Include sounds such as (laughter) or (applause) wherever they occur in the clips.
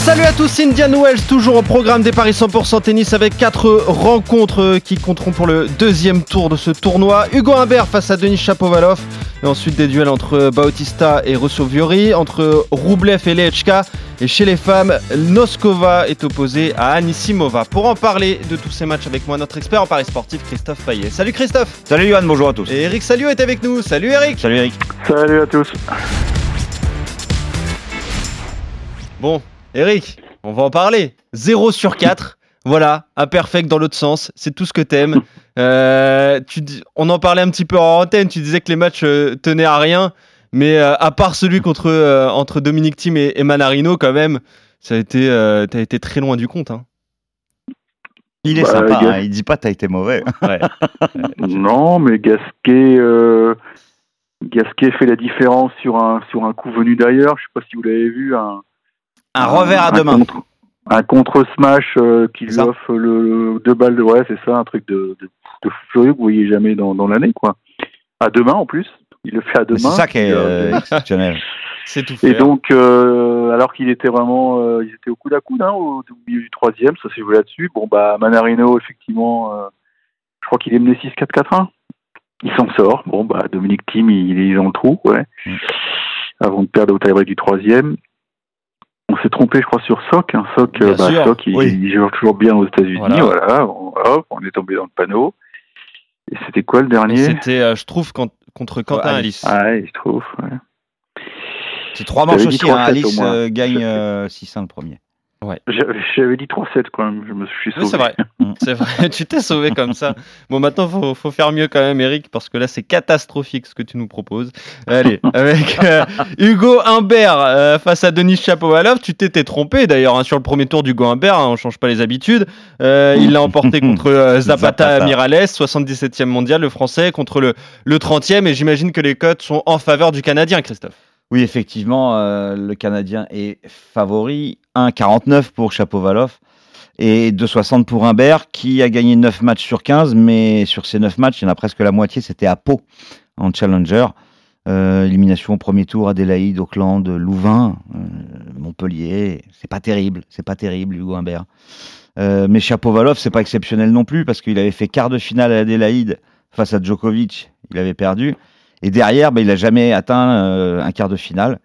Salut à tous, Indian Wells, toujours au programme des Paris 100% tennis avec quatre rencontres qui compteront pour le deuxième tour de ce tournoi. Hugo Humbert face à Denis Chapovalov. Et ensuite des duels entre Bautista et Rosso Viori, entre Roublev et Lechka. Et chez les femmes, Noskova est opposée à Anisimova. Pour en parler de tous ces matchs avec moi, notre expert en Paris sportif, Christophe Payet. Salut Christophe Salut Johan, bonjour à tous. Et Eric Salio est avec nous. Salut Eric Salut Eric. Salut à tous. Bon, Eric, on va en parler. 0 sur 4. Voilà, imperfect dans l'autre sens. C'est tout ce que t'aimes. (laughs) Euh, tu, on en parlait un petit peu en antenne. Tu disais que les matchs euh, tenaient à rien. Mais euh, à part celui contre, euh, entre Dominique Thiem et, et, Manarino, quand même, ça a été, euh, t'as été très loin du compte. Hein. Il est Bah, sympa, Gas- hein, il dit pas t'as été mauvais. (laughs) Ouais. (laughs) Non, mais Gasquet, euh, Gasquet fait la différence sur un sur un coup venu d'ailleurs. Je sais pas si vous l'avez vu, un, Un revers à deux mains. contre, un contre smash euh, qui lui offre le, le- deux balles de ouais, c'est ça, un truc de de, de fou furieux que vous voyez jamais dans, dans l'année quoi. À deux mains en plus, il le fait à deux mains. C'est ça qui est Et, euh, exceptionnel. (laughs) C'est tout Et fait. donc, euh, alors qu'il était vraiment, euh, ils étaient au coude à coude hein, au, au milieu du troisième, ça s'est joué là-dessus. Bon, bah, Manarino, effectivement, euh, je crois qu'il est mené 6-4-4-1. Il s'en sort. Bon, bah, Dominique Thiem, il, il est dans le trou, ouais. Mm. Avant de perdre au tie-break du troisième. On s'est trompé, je crois, sur Soc. Hein. Soc, euh, bah, Soc, il, oui. il joue toujours bien aux États-Unis. Voilà. Voilà. On, hop, on est tombé dans le panneau. Et c'était quoi le dernier? C'était, euh, je trouve, quand- contre Quentin Alice. Alice. Ah, ouais, je trouve. Ouais. C'est trois manches aussi, hein, 3-7 au Alice euh, gagne euh, 6-1 le premier. J'avais j'avais dit 3-7 quand même. Je me suis sauvé. Oui, c'est vrai. (laughs) Mm. C'est vrai. (laughs) tu t'es sauvé comme ça. Bon, maintenant, faut, faut faire mieux quand même, Eric, parce que là, c'est catastrophique ce que tu nous proposes. Allez, (laughs) avec euh, Hugo Humbert euh, face à Denis Chapovalov, tu t'étais trompé d'ailleurs hein, sur le premier tour d'Hugo Humbert. hein, on change pas les habitudes. Euh, il l'a emporté contre euh, Zapata, Zapata. Mirales, 77e mondial, le français, contre le, le 30e. Et j'imagine que les cotes sont en faveur du Canadien, Christophe. Oui, effectivement, euh, le Canadien est favori. 1,49 pour Chapovalov et 2,60 pour Humbert qui a gagné 9 matchs sur 15, mais sur ces 9 matchs, il y en a presque la moitié, c'était à Pau en Challenger. Euh, élimination au premier tour, Adélaïde, Auckland, Louvain, euh, Montpellier. C'est pas terrible, c'est pas terrible, Hugo Humbert. Euh, mais Chapovalov, c'est pas exceptionnel non plus parce qu'il avait fait quart de finale à Adélaïde face à Djokovic, il avait perdu. Et derrière, ben, il n'a jamais atteint euh, un quart de finale.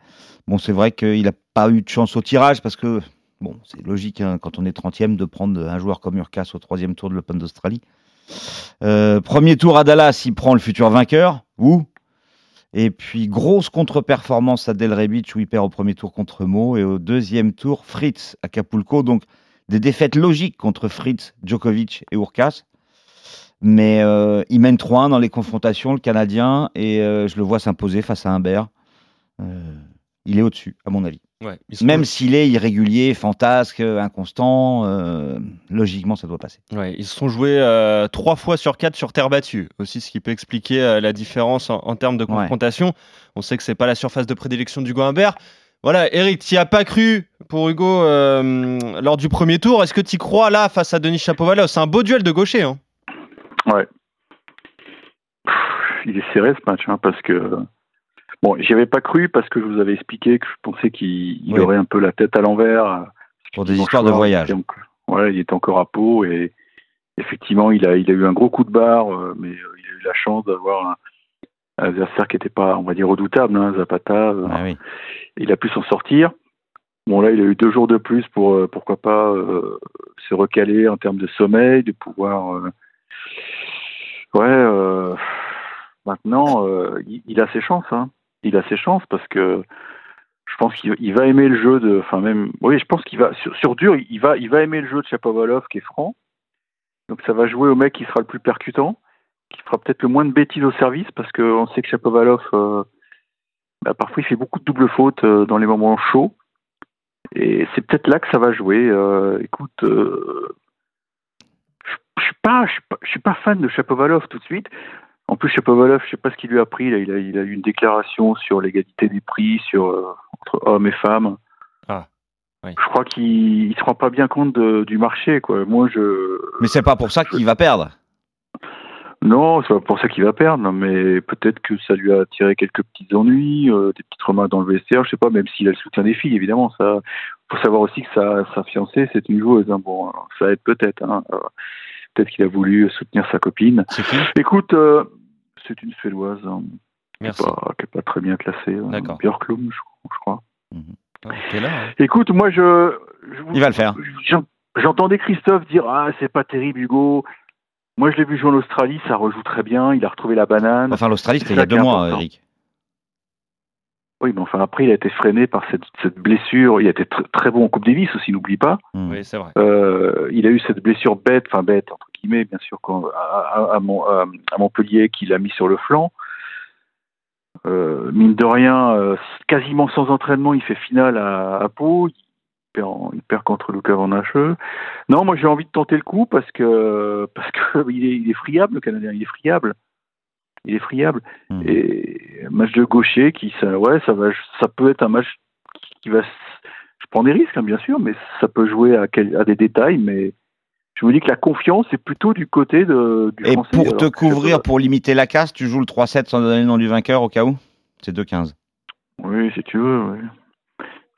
Bon, c'est vrai qu'il n'a pas eu de chance au tirage parce que, c'est logique hein, quand on est 30e de prendre un joueur comme Urkas au troisième tour de l'Open d'Australie. Euh, premier tour à Dallas, il prend le futur vainqueur, ou Et puis, grosse contre-performance à Del Rebic où il perd au premier tour contre Mo et au deuxième tour, Fritz à Acapulco. Donc, des défaites logiques contre Fritz, Djokovic et Urkas. Mais euh, il mène 3-1 dans les confrontations, le Canadien, et euh, je le vois s'imposer face à Humbert. Euh, il est au-dessus, à mon avis. Ouais, Même s'il est irrégulier, fantasque, inconstant, euh, logiquement, ça doit passer. Ouais, ils se sont joués euh, trois fois sur quatre sur terre battue. Aussi, ce qui peut expliquer euh, la différence en, en termes de Ouais. confrontation. On sait que c'est pas la surface de prédilection d'Hugo Humbert. Voilà, Eric, tu as pas cru pour Hugo lors du premier tour. Est-ce que tu crois là face à Denis Chapovalov? C'est un beau duel de gaucher. Hein. Ouais. Pff, Il est serré ce match, hein, parce que. Bon, j'y avais pas cru parce que je vous avais expliqué que je pensais qu'il Oui. aurait un peu la tête à l'envers. Pour des histoires de voyage. il était Ouais, il était encore à Pau et effectivement, il a, il a eu un gros coup de barre, euh, mais euh, il a eu la chance d'avoir un, un adversaire qui n'était pas, on va dire, redoutable, hein, Zapata. euh, Ah oui. il a pu s'en sortir. Bon, là, il a eu deux jours de plus pour, euh, pourquoi pas, euh, se recaler en termes de sommeil, de pouvoir. euh, Ouais, euh, maintenant, euh, il, a ses chances. Hein. Il a ses chances parce que je pense qu'il il va aimer le jeu de. Enfin, même. Oui, je pense qu'il va. Sur, dur, il va, il va aimer le jeu de Chapovalov qui est franc. Donc, ça va jouer au mec qui sera le plus percutant, qui fera peut-être le moins de bêtises au service parce qu'on sait que Chapovalov. euh, bah, parfois il fait beaucoup de doubles fautes dans les moments chauds. Et c'est peut-être là que ça va jouer. Écoute, je suis pas, je suis pas, je suis pas fan de Chapovalov tout de suite. En plus, Shapovalov, je sais pas ce qu'il lui a pris. Là, il a, il a eu une déclaration sur l'égalité des prix, sur euh, entre hommes et femmes. Ah, oui. Je crois qu'il il se rend pas bien compte de- du marché, quoi. Moi, je Mais c'est pas pour ça qu'il va perdre. non, c'est pas pour ça qu'il va perdre, mais peut-être que ça lui a tiré quelques petits ennuis, euh, des petites remarques dans le vestiaire. Je sais pas, même s'il a le soutien des filles, évidemment. Ça, faut savoir aussi que sa, sa fiancée, c'est une joueuse. hein. Bon, ça aide peut-être. Hein. Peut-être qu'il a voulu soutenir sa copine. Écoute, euh, c'est une Suédoise. hein. Merci. qui est pas très bien classé. hein. D'accord. Björklund, je, je crois. Ah, là. hein. Écoute, moi, je. je vous- Il va le faire. j'en- J'entendais Christophe dire Ah, c'est pas terrible, Hugo. Moi, je l'ai vu jouer en Australie, ça rejoue très bien. Il a retrouvé la banane. Enfin, l'Australie, c'était il y a deux mois. Eric. Oui, mais enfin, après, il a été freiné par cette, cette blessure. Il a été tr- très bon en Coupe Davis aussi, n'oublie pas. Oui, c'est vrai. Euh, il a eu cette blessure bête, enfin bête, entre guillemets, bien sûr, quand, à, à- à Mon- à- à Montpellier, qu'il a mis sur le flanc. Euh, mine de rien, euh, quasiment sans entraînement, il fait finale à, à Pau. Il perd, en- il perd contre Luca Van Hache. Non, moi j'ai envie de tenter le coup parce que parce que (laughs) il est, il est friable, le Canadien, il est friable. Il est friable. Hmm. Et un match de gaucher qui, ça, ouais, ça va, ça peut être un match qui va. Je prends des risques, hein, bien sûr, mais ça peut jouer à, quel- à des détails. Mais je me dis que la confiance est plutôt du côté de, du Et français. pour te couvrir, pour limiter la casse, tu joues le 3-7 sans donner le nom du vainqueur au cas où? C'est 2-15. Oui, si tu veux. Oui.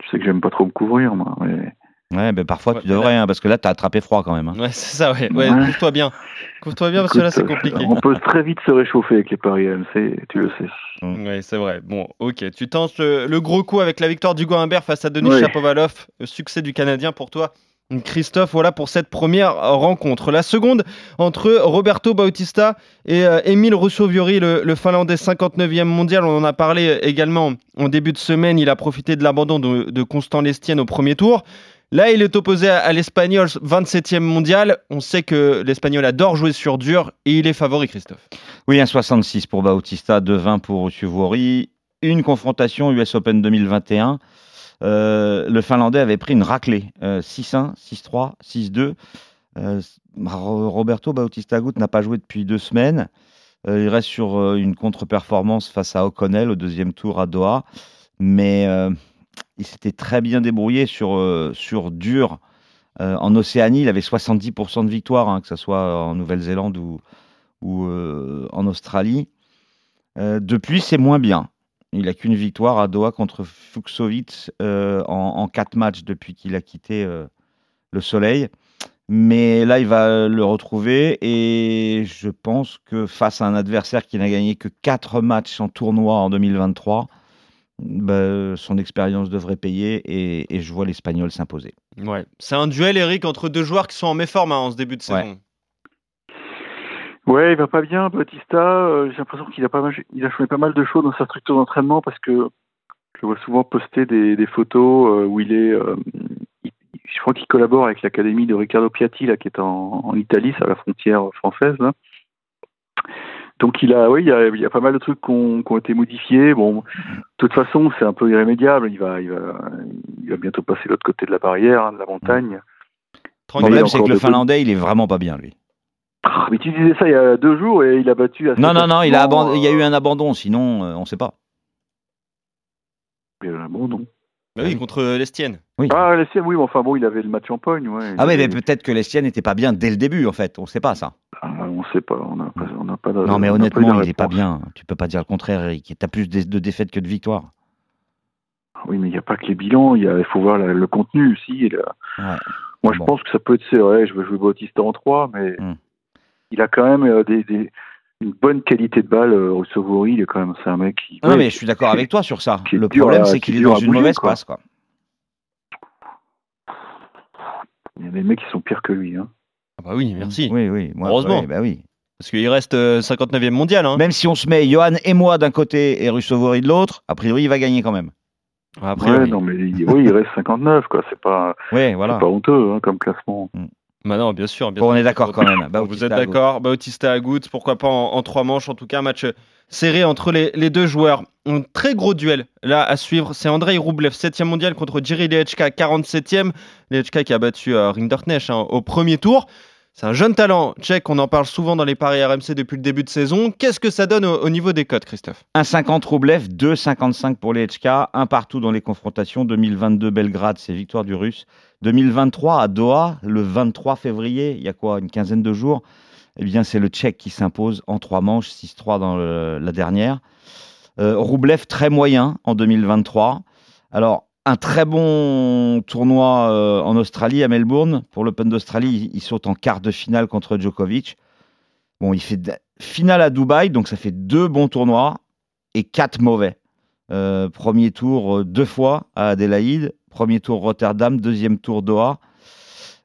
Tu sais que j'aime pas trop me couvrir, moi. mais- Ouais, ben parfois Ouais, tu mais devrais, hein, parce que là, t'as attrapé froid quand même. hein. Ouais, c'est ça, ouais. ouais Ouais. Couvre-toi bien. Couvre-toi bien parce que là, c'est compliqué. On peut très vite se réchauffer avec les paris AMC, tu le sais. Oui, c'est vrai. Bon, ok. Tu tentes le, le gros coup avec la victoire d'Hugo Humbert face à Denis. Chapovalov. Le succès du Canadien pour toi. Christophe, voilà pour cette première rencontre. La seconde entre Roberto Bautista et euh, Emile Rousseau-Viori, le, le Finlandais 59e mondial. On en a parlé également en début de semaine. Il a profité de l'abandon de, de Constant Lestienne au premier tour. Là, il est opposé à, l'Espagnol 27e mondial. On sait que l'Espagnol adore jouer sur dur et il est favori, Christophe. Oui, un 66 pour Bautista, 2-20 pour Usuvuori. Une confrontation US Open 2021. Euh, le Finlandais avait pris une raclée. euh, 6-1, 6-3, 6-2. Euh, Ro- Roberto Bautista Agut n'a pas joué depuis deux semaines. Euh, il reste sur euh, une contre-performance face à O'Connell au deuxième tour à Doha. Mais euh, il s'était très bien débrouillé sur, euh, sur dur. Euh, en Océanie, il avait 70% de victoire, hein, que ce soit en Nouvelle-Zélande ou, euh, en Australie. Depuis, c'est moins bien. Il n'a qu'une victoire à Doha contre Fuxovic en, en quatre matchs depuis qu'il a quitté le Soleil. Mais là, il va le retrouver et je pense que face à un adversaire qui n'a gagné que quatre matchs en tournoi en 2023, bah, son expérience devrait payer et, et je vois l'Espagnol s'imposer. Ouais. C'est un duel, Eric, entre deux joueurs qui sont en méforme hein, en ce début de Ouais. saison. Ouais, il va pas bien, Bautista. Euh, J'ai l'impression qu'il a pas mal, il a changé pas mal de choses dans sa structure d'entraînement parce que je le vois souvent poster des, des photos euh, où il est. euh, il- je crois qu'il collabore avec l'académie de Riccardo Piatti là, qui est en, en Italie, c'est à la frontière française. Là. Donc il a, oui, il y a, il y a pas mal de trucs qui ont, qui ont été modifiés. Bon, de toute façon, c'est un peu irrémédiable. Il va, il va, il va bientôt passer de l'autre côté de la barrière, hein, de la montagne. Le problème, c'est que le Finlandais, il est vraiment pas bien, lui. Ah, Mais tu disais ça il y a deux jours et il a battu. assez Non, non, non, il, a aban- il y a eu euh, un abandon, sinon, euh, on ne sait pas. il y a eu un abandon. Bah oui, contre Lestienne. Ah, la sienne, oui, mais enfin bon, il avait le match en pogne, ouais. Ah oui, mais avait- peut-être que l'Estienne n'était pas bien dès le début, en fait. On ne sait pas ça. Ah, on sait pas, on n'a pas, pas de- non, mais honnêtement, il n'est pas bien. Tu peux pas dire le contraire, Eric. Tu as plus de, de défaites que de victoires. Oui, mais il n'y a pas que les bilans, il, faut voir la- le contenu aussi. et la- Ouais. Moi, je pense que ça peut être, c'est vrai, je veux jouer Bautista en 3, mais Hmm. il a quand même euh, des, des- une bonne qualité de balle. Euh, Rousseau-Vori, il est quand même, c'est un mec qui. Non, ouais, mais je suis d'accord avec toi sur ça. Le problème, c'est qui qu'il est dans une mauvaise quoi. passe, quoi. Il y a des mecs qui sont pires que lui. Hein. Ah bah oui, merci. Oui, oui. moi, Heureusement. oui, bah oui. Parce qu'il reste euh, 59e mondial. Hein. Même si on se met Johan et moi d'un côté et Russovori de l'autre, a priori, il va gagner quand même. Après, ouais, oui. non, mais il, oui, il reste 59, quoi. C'est pas, voilà. pas honteux hein, comme classement. Bah non, bien sûr. Bien Bon, on est d'accord quand même. Vous êtes d'accord Bautista Agut, pourquoi pas en, en trois manches, en tout cas, match serré entre les, les deux joueurs. Un très gros duel là à suivre, c'est Andrei Roublev, 7e mondial contre Jiri Lechka, 47e. Lechka qui a battu euh, Rinderknecht hein, au premier tour. C'est un jeune talent tchèque, on en parle souvent dans les paris RMC depuis le début de saison. Qu'est-ce que ça donne au, niveau des cotes, Christophe? 1,50 Roublev, 2,55 pour les HK, un partout dans les confrontations. 2022 Belgrade, c'est victoire du Russe. 2023 à Doha, le 23 février, il y a quoi, une quinzaine de jours? Eh bien, c'est le Tchèque qui s'impose en trois manches, 6-3 dans la dernière. Euh, Roublev, très moyen en 2023. Alors, un très bon tournoi euh, en Australie, à Melbourne. Pour l'Open d'Australie, il, saute en quart de finale contre Djokovic. Bon, il fait finale à Dubaï, donc ça fait deux bons tournois et quatre mauvais. Euh, premier tour euh, deux fois à Adélaïde, premier tour Rotterdam, deuxième tour Doha.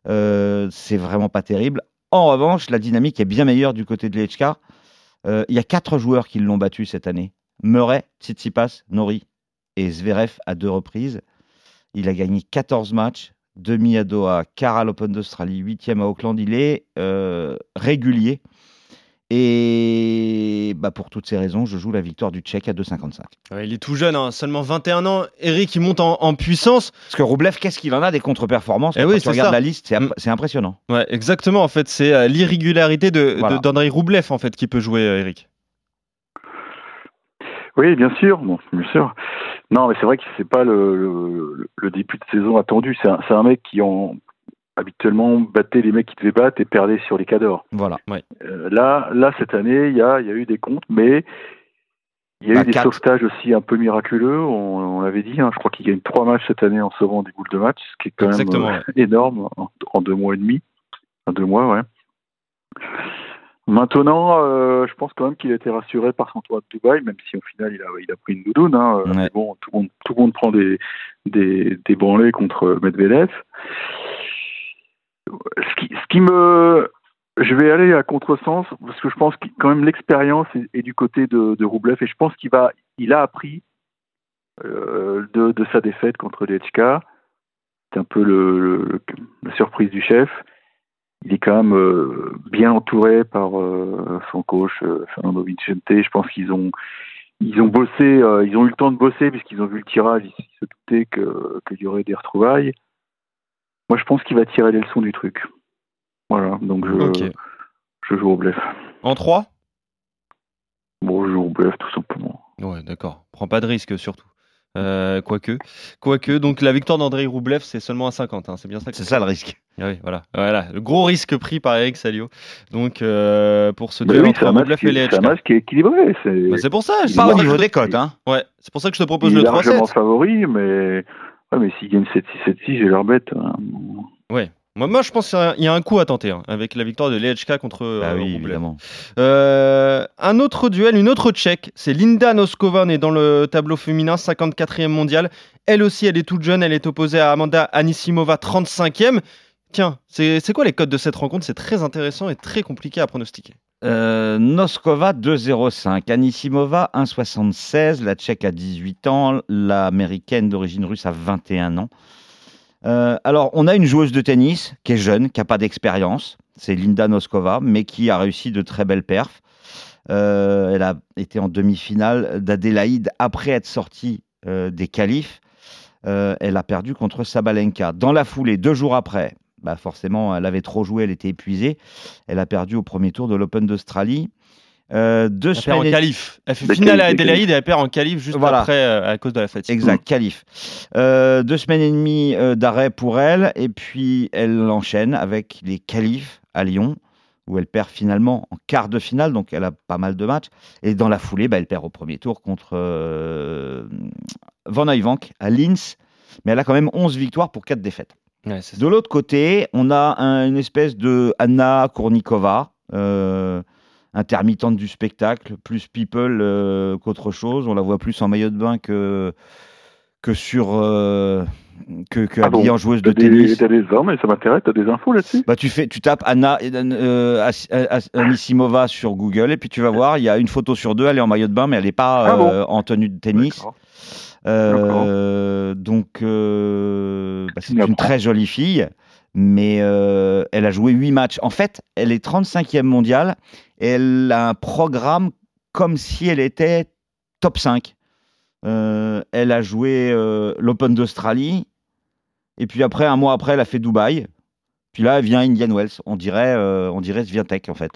c'est vraiment pas terrible. En revanche, la dynamique est bien meilleure du côté de l'HK. Il y a quatre joueurs qui l'ont battu cette année. Murray, Tsitsipas, Nori et Zverev à deux reprises. Il a gagné 14 matchs, demi à Doha, quart à l'Open d'Australie, huitième à Auckland. Il est euh, régulier. Et bah pour toutes ces raisons, je joue la victoire du Tchèque à 2,55. il est tout jeune, hein, seulement 21 ans. Eric, il monte en, puissance. Parce que Roublev, qu'est-ce qu'il en a des contre-performances? Eh oui, Quand tu regardes la liste, mm. c'est, impressionnant. Ouais, exactement. En fait, c'est euh, l'irrégularité de, d'André Roublev en fait, qui peut jouer, euh, Eric. Oui, bien sûr, bon, bien sûr. Non, mais c'est vrai que c'est pas le, le, début de saison attendu. C'est un, un, mec qui en habituellement battait les mecs qui devaient battre et perdait sur les cadors. Voilà. Euh, là, là cette année, il y a, y a eu des comptes, mais il y a eu bah, des sauvetages aussi un peu miraculeux. On, on l'avait dit. Hein, je crois qu'il gagne trois matchs cette année en sauvant des boules de match, ce qui est quand même euh, (laughs) énorme en, en, deux mois et demi. En deux mois, ouais. Maintenant, euh, je pense quand même qu'il a été rassuré par son toit de Dubaï, même si au final il a, il a pris une doudoune. Hein. Mais bon, tout le, monde, tout le monde prend des, des, des branlées contre Medvedev. Ce qui, ce qui me. Je vais aller à contresens parce que je pense que quand même l'expérience est, du côté de, de Roublev et je pense qu'il va, il a appris euh, de, de, sa défaite contre Lechka. C'est un peu le, la surprise du chef il est quand même euh, bien entouré par euh, son coach euh, Fernando Vicente. Je pense qu'ils ont ils ont bossé, ils ont eu le temps de bosser puisqu'ils ont vu le tirage, ils se doutaient qu'il y aurait des retrouvailles. Moi, je pense qu'il va tirer les leçons du truc. Voilà, donc je, je joue au bluff. En 3 Bon, je joue au bluff tout simplement. Ouais, d'accord. Prends pas de risque surtout. Euh, quoique, quoique, donc la victoire d'André Roublev, c'est seulement à 50. Hein, c'est bien ça. C'est ça le risque. Ah oui, voilà, voilà, le gros risque pris par Eric Salio. Donc euh, pour ce duel entre Roublev et C'est un match qui est équilibré. C'est bah, pour ça. Pas au niveau des cotes, hein. Ouais, c'est pour ça que je te propose le 3-7. Il est largement favori, mais ouais, mais s'il gagne 7-6, 7-6, j'ai l'air bête. Hein. Ouais, moi, je pense qu'il y a un coup à tenter hein, avec la victoire de Lechka contre bah oui, évidemment. Euh, un autre duel, une autre tchèque, c'est Linda Noskova, née dans le tableau féminin, 54e mondial. Elle aussi, elle est toute jeune, elle est opposée à Amanda Anisimova, 35e. Tiens, c'est quoi les codes de cette rencontre? C'est très intéressant et très compliqué à pronostiquer. Euh, Noskova 2,05, Anisimova 1,76, la tchèque à 18 ans, l'américaine d'origine russe à 21 ans. Euh, alors, on a une joueuse de tennis qui est jeune, qui n'a pas d'expérience. C'est Linda Noskova, mais qui a réussi de très belles perfs. Euh, elle a été en demi-finale d'Adélaïde après être sortie euh, des qualifs. elle a perdu contre Sabalenka. Dans la foulée, deux jours après, bah forcément, elle avait trop joué, elle était épuisée. Elle a perdu au premier tour de l'Open d'Australie. Euh, deux elle en qualif. Elle fait finale à Adélaïde et elle perd en qualif juste après euh, à cause de la fatigue. Exact, qualif. Euh, deux semaines et demie d'arrêt pour elle et puis elle enchaîne avec les qualifs à Lyon où elle perd finalement en quart de finale, donc elle a pas mal de matchs. Et dans la foulée, bah, elle perd au premier tour contre Van Uyvank à Linz, mais elle a quand même 11 victoires pour 4 défaites. de l'autre côté, on a une espèce de Anna Kournikova intermittente du spectacle, plus people euh, qu'autre chose. On la voit plus en maillot de bain que, que sur. Euh, que, que ah en joueuse de tennis. T'as des hommes et ça m'intéresse, t'as des infos là-dessus? Bah, tu, fais, tu tapes Anna euh, Anisimova sur Google et puis tu vas voir, il y a une photo sur deux, elle est en maillot de bain mais elle n'est pas ah euh, en tenue de tennis. donc bah, c'est une très jolie fille mais euh, elle a joué 8 matchs. En fait, elle est 35e mondiale elle a un programme comme si elle était top 5. Euh, elle a joué euh, l'Open d'Australie et puis après, un mois après, elle a fait Dubaï. Puis là, vient Indian Wells. On dirait, euh, on dirait Swiatek, en fait.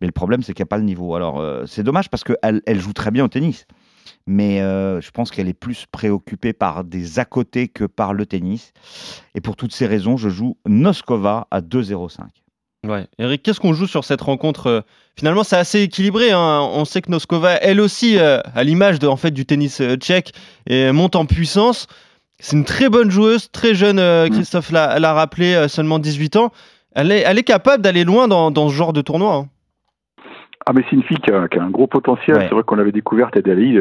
Mais le problème, c'est qu'il n'y a pas le niveau. Alors, euh, c'est dommage parce qu'elle elle joue très bien au tennis. Mais je pense qu'elle est plus préoccupée par des à côté que par le tennis. Et pour toutes ces raisons, je joue Noskova à 2-0-5. Ouais. Eric, qu'est-ce qu'on joue sur cette rencontre Finalement, c'est assez équilibré. hein. On sait que Noskova, elle aussi, euh, à l'image de, en fait, du tennis euh, tchèque, et monte en puissance. C'est une très bonne joueuse, très jeune. euh, Christophe l'a rappelé, seulement 18 ans. Elle est, elle est capable d'aller loin dans, dans ce genre de tournoi. hein. Ah, mais c'est une fille qui a, qui a un gros potentiel. Ouais. C'est vrai qu'on l'avait découverte à Dali.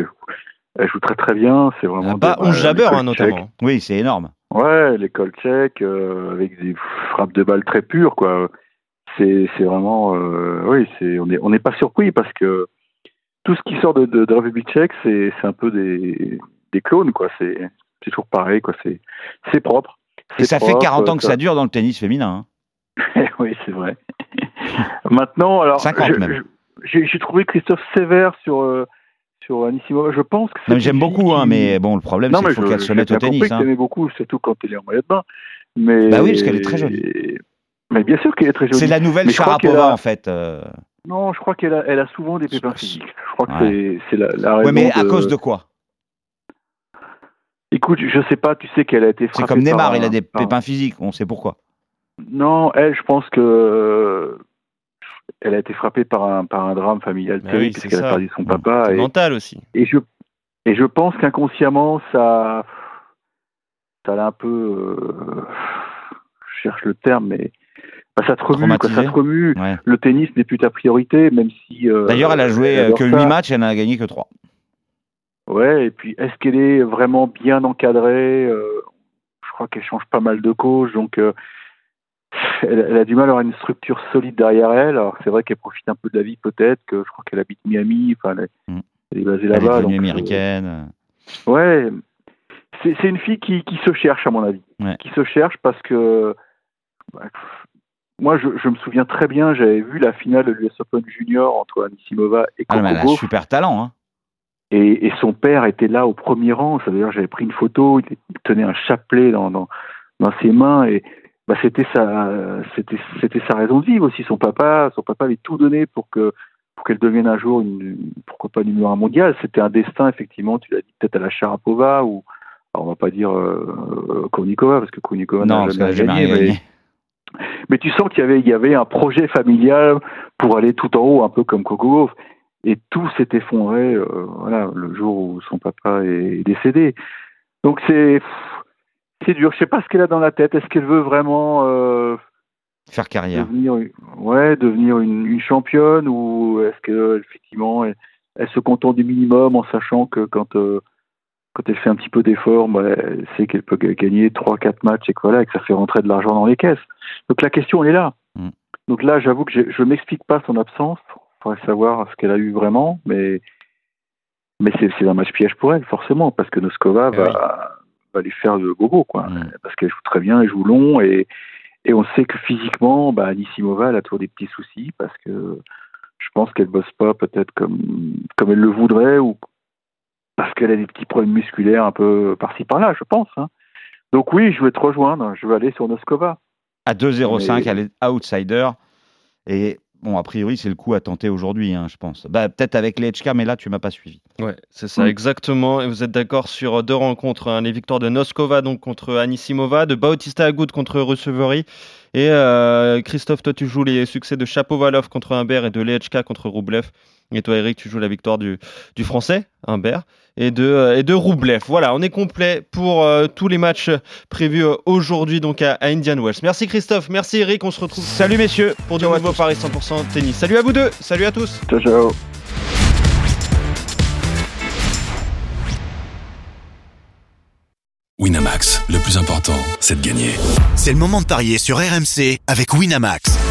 Elle joue très très bien. C'est vraiment. 11 jabeurs, l'école hein, notamment. tchèque. Oui, c'est énorme. Ouais, l'école tchèque, avec des frappes de balles très pures, quoi. C'est c'est vraiment. euh, oui, c'est on n'est on n'est pas surpris parce que tout ce qui sort de, de, de République tchèque, c'est c'est un peu des, des clones, quoi. C'est c'est toujours pareil, quoi. C'est c'est propre. Et ça fait propre, 40 ans que ça dure dans le tennis féminin. hein. (laughs) oui, c'est vrai. (laughs) Maintenant, alors, 50 je- même. j'ai trouvé Christophe sévère sur euh, sur Anissimova. Je pense que J'aime beaucoup, hein, mais bon, le problème, c'est qu'il faut qu'elle se mette au compris tennis. que hein. t'aimais beaucoup, surtout quand elle est en maillot de bain. Mais Bah oui, parce qu'elle est très jolie. Mais bien sûr qu'elle est très jolie. C'est la nouvelle Mais Sharapova, a- en fait. euh. Non, je crois qu'elle a, elle a souvent des pépins C'est- physiques. Je crois que Ouais. c'est- c'est la, la raison. Ouais, mais à cause de quoi? Écoute, je sais pas. Tu sais qu'elle a été C'est frappée. comme Neymar, par il a des par- pépins physiques, on sait pourquoi. Non, elle, je pense que euh, elle a été frappée par un par un drame familial Bah terrible oui, c'est puisqu'elle a perdu son papa C'est et, mental aussi. et je et je pense qu'inconsciemment ça ça l'a un peu euh, je cherche le terme mais bah, ça te remue quoi, ça te remue Ouais. le tennis n'est plus ta priorité même si euh, D'ailleurs, elle a joué euh, que ça. 8 matchs, elle n'en a gagné que 3. ouais et puis est-ce qu'elle est vraiment bien encadrée Euh, je crois qu'elle change pas mal de coach donc euh, elle, elle a du mal à avoir une structure solide derrière elle. Alors c'est vrai qu'elle profite un peu de la vie peut-être, que je crois qu'elle habite Miami, enfin elle, est- Mm. elle est basée Elle est là-bas. donc, américaine. Ouais, c'est c'est une fille qui, qui se cherche à mon avis, Ouais. qui se cherche parce que bah, moi je, je me souviens très bien, j'avais vu la finale de l'US Open Junior entre Anisimova et Ah, Coco mais elle a un Gauff, super talent. Hein. et, et son père était là au premier rang. Dire j'avais pris une photo, il tenait un chapelet dans, dans, dans ses mains et bah, c'était sa c'était c'était sa raison de vivre aussi. Son papa son papa avait tout donné pour que pour qu'elle devienne un jour une pourquoi pas numéro un mondial. C'était un destin effectivement. Tu l'as dit peut-être à la Sharapova ou alors on va pas dire euh, Kournikova parce que Kournikova Non, n'a jamais jamais gagné. rien mais- gagné. Mais tu sens qu'il y avait, il y avait un projet familial pour aller tout en haut, un peu comme Coco Gauff. Et tout s'est effondré, euh, voilà, le jour où son papa est décédé. Donc c'est, c'est dur. Je sais pas ce qu'elle a dans la tête. Est-ce qu'elle veut vraiment euh, Faire carrière. devenir, ouais, devenir une, une championne ou est-ce que effectivement elle, elle se contente du minimum en sachant que quand euh, quand elle fait un petit peu d'effort, bah, elle sait qu'elle peut ga- gagner 3-4 matchs et que voilà, et que ça fait rentrer de l'argent dans les caisses. Donc la question elle est là. Mm. Donc là, j'avoue que je, je m'explique pas son absence. Il faudrait savoir ce qu'elle a eu vraiment, mais mais c'est un match piège pour elle forcément parce que Noskova Eh va va lui faire le gogo quoi, Mm. parce qu'elle joue très bien, elle joue long et et on sait que physiquement, bah, elle a toujours des petits soucis parce que je pense qu'elle bosse pas peut-être comme, comme elle le voudrait ou parce qu'elle a des petits problèmes musculaires un peu par-ci par-là, je pense. hein. Donc oui, je vais te rejoindre, je vais aller sur Noskova. À 2-0-5, Mais- elle est outsider. Et bon, a priori, c'est le coup à tenter aujourd'hui, hein, je pense. Bah, Peut-être avec les HK, mais là, tu m'as pas suivi. Ouais, c'est ça, Mm. exactement. Et vous êtes d'accord sur deux rencontres hein, les victoires de Noskova donc contre Anisimova, de Bautista Agut contre Rusevery. Et euh, Christophe, toi, tu joues les succès de Chapovalov contre Humbert et de Lechka contre Roublev. Et toi, Eric, tu joues la victoire du, du français, Humbert, et de, euh, et de Roublev. Voilà, on est complet pour euh, tous les matchs prévus euh, aujourd'hui donc à, à Indian Wells. Merci Christophe, merci Eric, on se retrouve Salut, messieurs. pour de nouveaux Paris 100% tennis. Salut à vous deux, salut à tous. Ciao, ciao. Winamax, le plus important, c'est de gagner. C'est le moment de parier sur RMC avec Winamax.